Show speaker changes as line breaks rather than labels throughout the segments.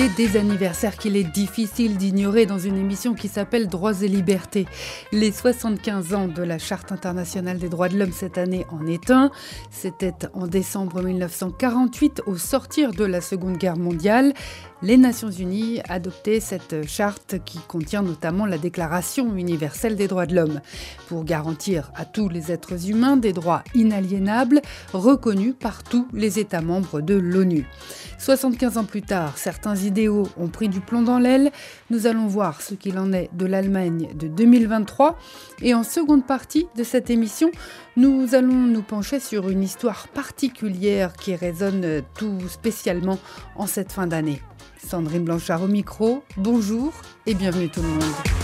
Des anniversaires qu'il est difficile d'ignorer dans une émission qui s'appelle Droits et libertés. Les 75 ans de la Charte internationale des droits de l'homme cette année en est un. C'était en décembre 1948, au sortir de la Seconde Guerre mondiale les Nations Unies adoptaient cette charte qui contient notamment la Déclaration universelle des droits de l'homme pour garantir à tous les êtres humains des droits inaliénables reconnus par tous les États membres de l'ONU. 75 ans plus tard, certains ont pris du plomb dans l'aile. Nous allons voir ce qu'il en est de l'Allemagne de 2023 et en seconde partie de cette émission, nous allons nous pencher sur une histoire particulière qui résonne tout spécialement en cette fin d'année. Sandrine Blanchard au micro, bonjour et bienvenue tout le monde.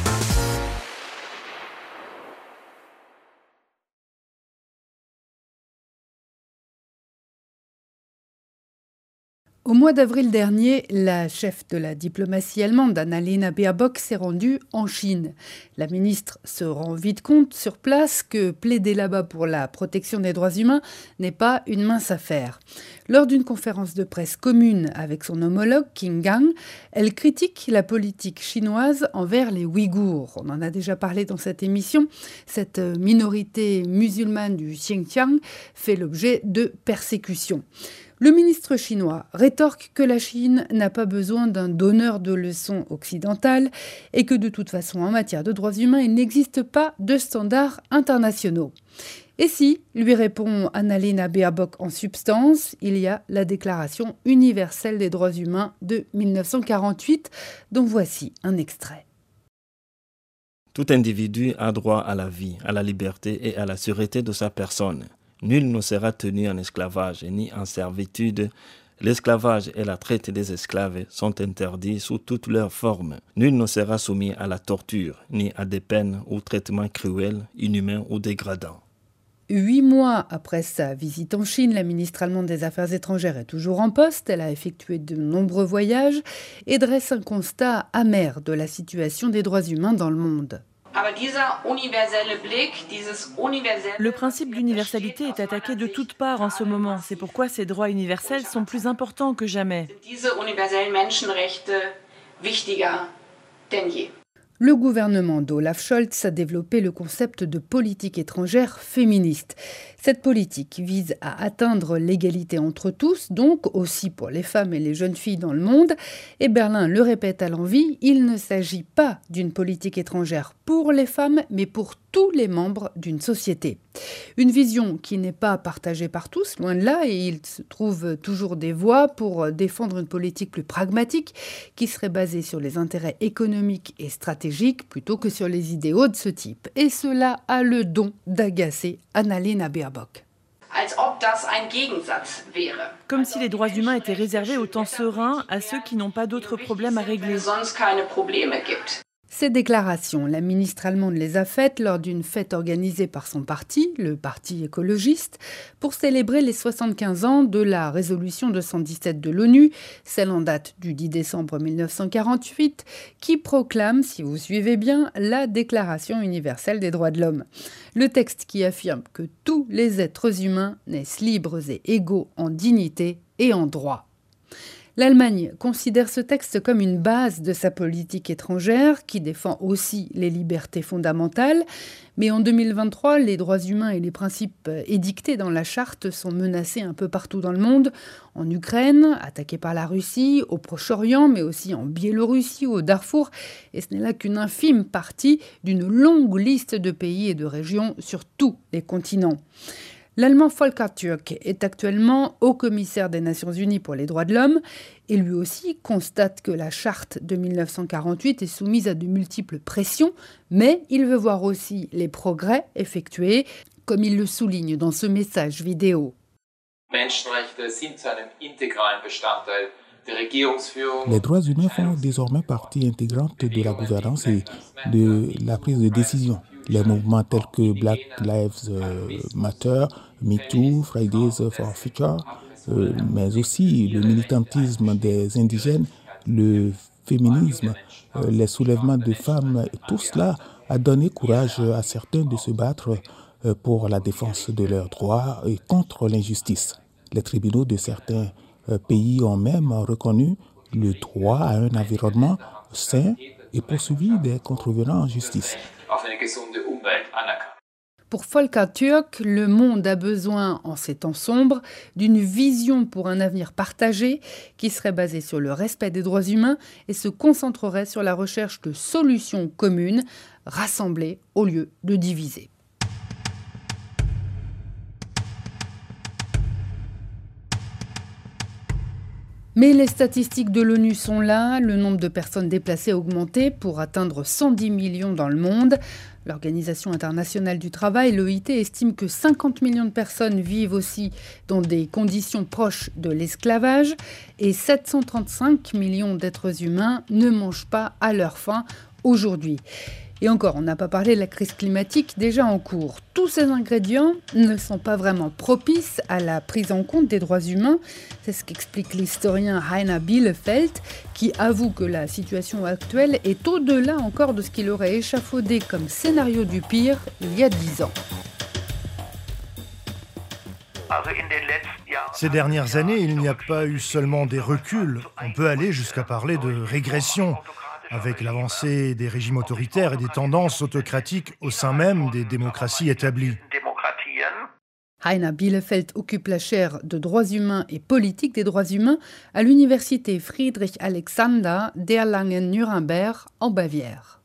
Au mois d'avril dernier, la chef de la diplomatie allemande, Annalena Baerbock, s'est rendue en Chine. La ministre se rend vite compte sur place que plaider là-bas pour la protection des droits humains n'est pas une mince affaire. Lors d'une conférence de presse commune avec son homologue Qin Gang, elle critique la politique chinoise envers les Ouïghours. On en a déjà parlé dans cette émission. Cette minorité musulmane du Xinjiang fait l'objet de persécutions. Le ministre chinois rétorque que la Chine n'a pas besoin d'un donneur de leçons occidentales et que de toute façon en matière de droits humains il n'existe pas de standards internationaux. Et si, lui répond Annalena Baerbock en substance, il y a la Déclaration universelle des droits humains de 1948, dont voici un extrait.
Tout individu a droit à la vie, à la liberté et à la sûreté de sa personne. Nul ne sera tenu en esclavage ni en servitude. L'esclavage et la traite des esclaves sont interdits sous toutes leurs formes. Nul ne sera soumis à la torture, ni à des peines ou traitements cruels, inhumains ou dégradants.
Huit mois après sa visite en Chine, la ministre allemande des Affaires étrangères est toujours en poste. Elle a effectué de nombreux voyages et dresse un constat amer de la situation des droits humains dans le monde.
Le principe d'universalité est attaqué de toutes parts en ce moment. C'est pourquoi ces droits universels sont plus importants que jamais.
Le gouvernement d'Olaf Scholz a développé le concept de politique étrangère féministe. Cette politique vise à atteindre l'égalité entre tous, donc aussi pour les femmes et les jeunes filles dans le monde. Et Berlin le répète à l'envie, il ne s'agit pas d'une politique étrangère pour les femmes, mais pour tous les membres d'une société. Une vision qui n'est pas partagée par tous, loin de là, et il se trouve toujours des voies pour défendre une politique plus pragmatique qui serait basée sur les intérêts économiques et stratégiques plutôt que sur les idéaux de ce type. Et cela a le don d'agacer Annalena Baerbock.
Comme si les droits humains étaient réservés au temps serein à ceux qui n'ont pas d'autres problèmes à régler.
Ces déclarations, la ministre allemande les a faites lors d'une fête organisée par son parti, le Parti écologiste, pour célébrer les 75 ans de la résolution 217 de l'ONU, celle en date du 10 décembre 1948, qui proclame, si vous suivez bien, la Déclaration universelle des droits de l'homme. Le texte qui affirme que tous les êtres humains naissent libres et égaux en dignité et en droit. L'Allemagne considère ce texte comme une base de sa politique étrangère qui défend aussi les libertés fondamentales. Mais en 2023, les droits humains et les principes édictés dans la charte sont menacés un peu partout dans le monde. En Ukraine, attaquée par la Russie, au Proche-Orient, mais aussi en Biélorussie, au Darfour. Et ce n'est là qu'une infime partie d'une longue liste de pays et de régions sur tous les continents. L'Allemand Volker Türk est actuellement haut commissaire des Nations Unies pour les droits de l'homme et lui aussi constate que la charte de 1948 est soumise à de multiples pressions, mais il veut voir aussi les progrès effectués, comme il le souligne dans ce message vidéo.
Les droits humains font désormais partie intégrante de la gouvernance et de la prise de décision. Les mouvements tels que Black Lives Matter, MeToo, Fridays for Future mais aussi le militantisme des indigènes, le féminisme, les soulèvements de femmes, tout cela a donné courage à certains de se battre pour la défense de leurs droits et contre l'injustice. Les tribunaux de certains pays ont même reconnu le droit à un environnement sain et poursuivi des contrevenants en justice.
Pour Volker Turk, le monde a besoin, en ces temps sombres, d'une vision pour un avenir partagé qui serait basée sur le respect des droits humains et se concentrerait sur la recherche de solutions communes, rassemblées au lieu de diviser. Mais les statistiques de l'ONU sont là, le nombre de personnes déplacées a augmenté pour atteindre 110 millions dans le monde. L'Organisation internationale du travail, l'OIT, estime que 50 millions de personnes vivent aussi dans des conditions proches de l'esclavage et 735 millions d'êtres humains ne mangent pas à leur faim aujourd'hui. Et encore, on n'a pas parlé de la crise climatique déjà en cours. Tous ces ingrédients ne sont pas vraiment propices à la prise en compte des droits humains. C'est ce qu'explique l'historien Heiner Bielefeld, qui avoue que la situation actuelle est au-delà encore de ce qu'il aurait échafaudé comme scénario du pire il y a dix ans.
Ces dernières années, il n'y a pas eu seulement des reculs, on peut aller jusqu'à parler de régression avec l'avancée des régimes autoritaires et des tendances autocratiques au sein même des démocraties établies.
Heiner Bielefeld occupe la chaire de droits humains et politique des droits humains à l'université Friedrich Alexander d'Erlangen-Nuremberg en Bavière.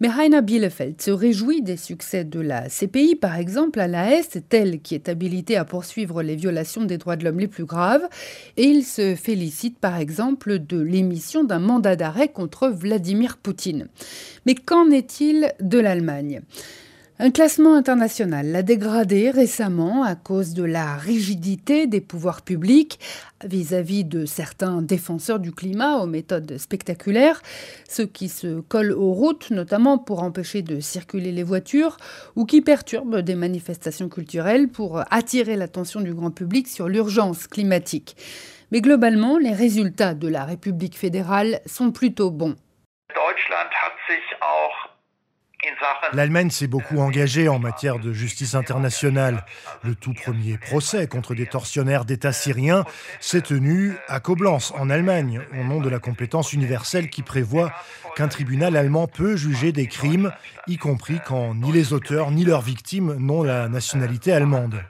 Mais Heiner Bielefeld se réjouit des succès de la CPI, par exemple à la Hesse, telle qui est habilitée à poursuivre les violations des droits de l'homme les plus graves, et il se félicite par exemple de l'émission d'un mandat d'arrêt contre Vladimir Poutine. Mais qu'en est-il de l'Allemagne? Un classement international l'a dégradé récemment à cause de la rigidité des pouvoirs publics vis-à-vis de certains défenseurs du climat aux méthodes spectaculaires, ceux qui se collent aux routes notamment pour empêcher de circuler les voitures ou qui perturbent des manifestations culturelles pour attirer l'attention du grand public sur l'urgence climatique. Mais globalement, les résultats de la République fédérale sont plutôt bons.
L'Allemagne s'est beaucoup engagée en matière de justice internationale. Le tout premier procès contre des tortionnaires d'État syriens s'est tenu à Koblenz, en Allemagne, au nom de la compétence universelle qui prévoit qu'un tribunal allemand peut juger des crimes, y compris quand ni les auteurs ni leurs victimes n'ont la nationalité allemande.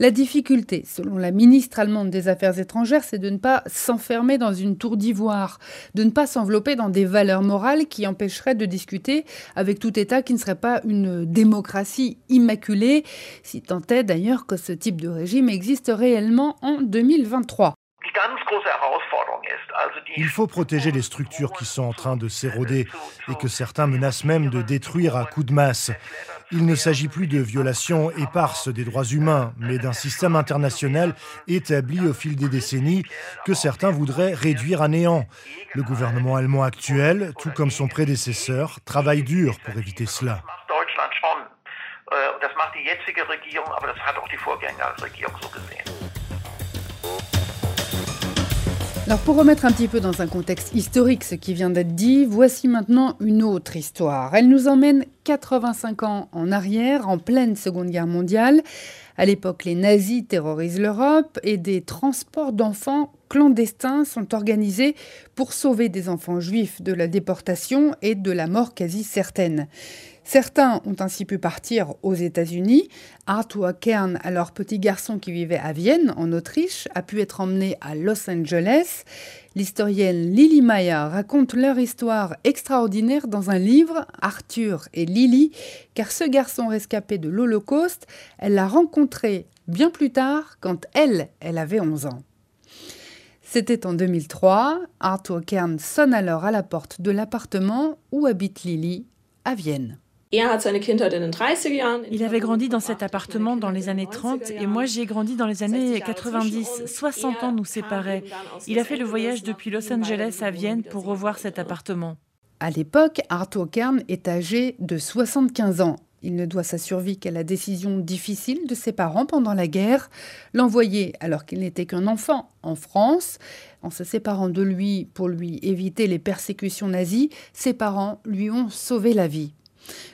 La difficulté, selon la ministre allemande des Affaires étrangères, c'est de ne pas s'enfermer dans une tour d'ivoire, de ne pas s'envelopper dans des valeurs morales qui empêcheraient de discuter avec tout État qui ne serait pas une démocratie immaculée, si tant est d'ailleurs que ce type de régime existe réellement en 2023.
Il faut protéger les structures qui sont en train de s'éroder et que certains menacent même de détruire à coups de masse. Il ne s'agit plus de violations éparses des droits humains, mais d'un système international établi au fil des décennies que certains voudraient réduire à néant. Le gouvernement allemand actuel, tout comme son prédécesseur, travaille dur pour éviter cela.
Alors pour remettre un petit peu dans un contexte historique ce qui vient d'être dit, voici maintenant une autre histoire. Elle nous emmène 85 ans en arrière, en pleine Seconde Guerre mondiale. À l'époque, les nazis terrorisent l'Europe et des transports d'enfants clandestins sont organisés pour sauver des enfants juifs de la déportation et de la mort quasi certaine. Certains ont ainsi pu partir aux États-Unis. Arthur Kern, alors petit garçon qui vivait à Vienne, en Autriche, a pu être emmené à Los Angeles. L'historienne Lily Meyer raconte leur histoire extraordinaire dans un livre, Arthur et Lily, car ce garçon rescapé de l'Holocauste, elle l'a rencontré bien plus tard, quand elle, elle avait 11 ans. C'était en 2003. Arthur Kern sonne alors à la porte de l'appartement où habite Lily, à Vienne.
Il avait grandi dans cet appartement dans les années 30 et moi j'y ai grandi dans les années 90. 60 ans nous séparaient. Il a fait le voyage depuis Los Angeles à Vienne pour revoir cet appartement.
À l'époque, Arthur Kern est âgé de 75 ans. Il ne doit sa survie qu'à la décision difficile de ses parents pendant la guerre, l'envoyer alors qu'il n'était qu'un enfant en France. En se séparant de lui pour lui éviter les persécutions nazies, ses parents lui ont sauvé la vie.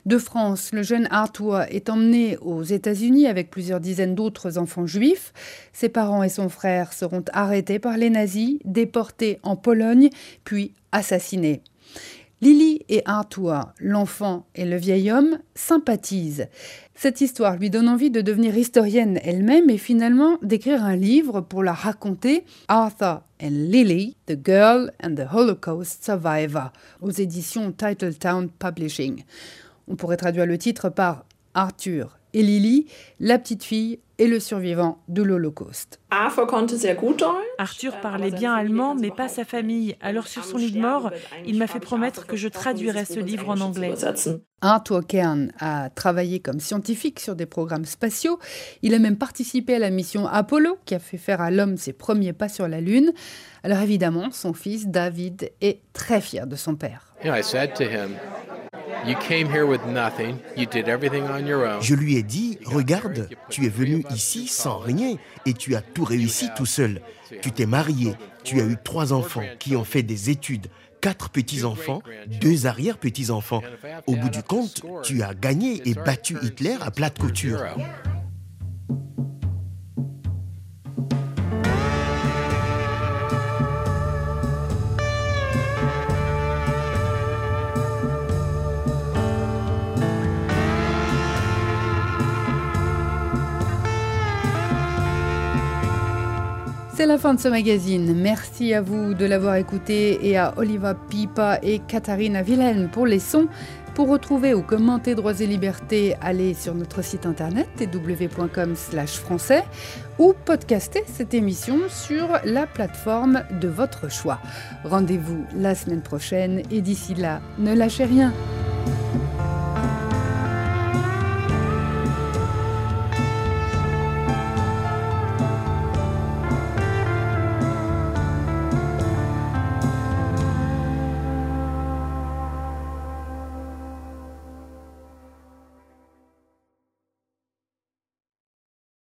De France, le jeune Arthur est emmené aux États-Unis avec plusieurs dizaines d'autres enfants juifs. Ses parents et son frère seront arrêtés par les nazis, déportés en Pologne, puis assassinés. Lily et Arthur, l'enfant et le vieil homme, sympathisent. Cette histoire lui donne envie de devenir historienne elle-même et finalement d'écrire un livre pour la raconter, Arthur and Lily, The Girl and the Holocaust Survivor, aux éditions Titletown Publishing. On pourrait traduire le titre par Arthur et Lily, la petite fille et le survivant de l'Holocauste.
Arthur parlait bien allemand, mais pas sa famille. Alors sur son lit de mort, il m'a fait promettre que je traduirais ce livre en anglais.
Arthur Kern a travaillé comme scientifique sur des programmes spatiaux. Il a même participé à la mission Apollo, qui a fait faire à l'homme ses premiers pas sur la Lune. Alors évidemment, son fils David est très fier de son père.
Je lui ai dit, regarde, tu es venu ici sans rien et tu as tout réussi tout seul. Tu t'es marié, tu as eu trois enfants qui ont fait des études, quatre petits-enfants, deux arrière-petits-enfants. Au bout du compte, tu as gagné et battu Hitler à plate couture.
C'est la fin de ce magazine. Merci à vous de l'avoir écouté et à Oliva Pipa et Katharina Wilhelm pour les sons. Pour retrouver ou commenter Droits et Libertés, allez sur notre site internet www.com/français ou podcaster cette émission sur la plateforme de votre choix. Rendez-vous la semaine prochaine et d'ici là, ne lâchez rien.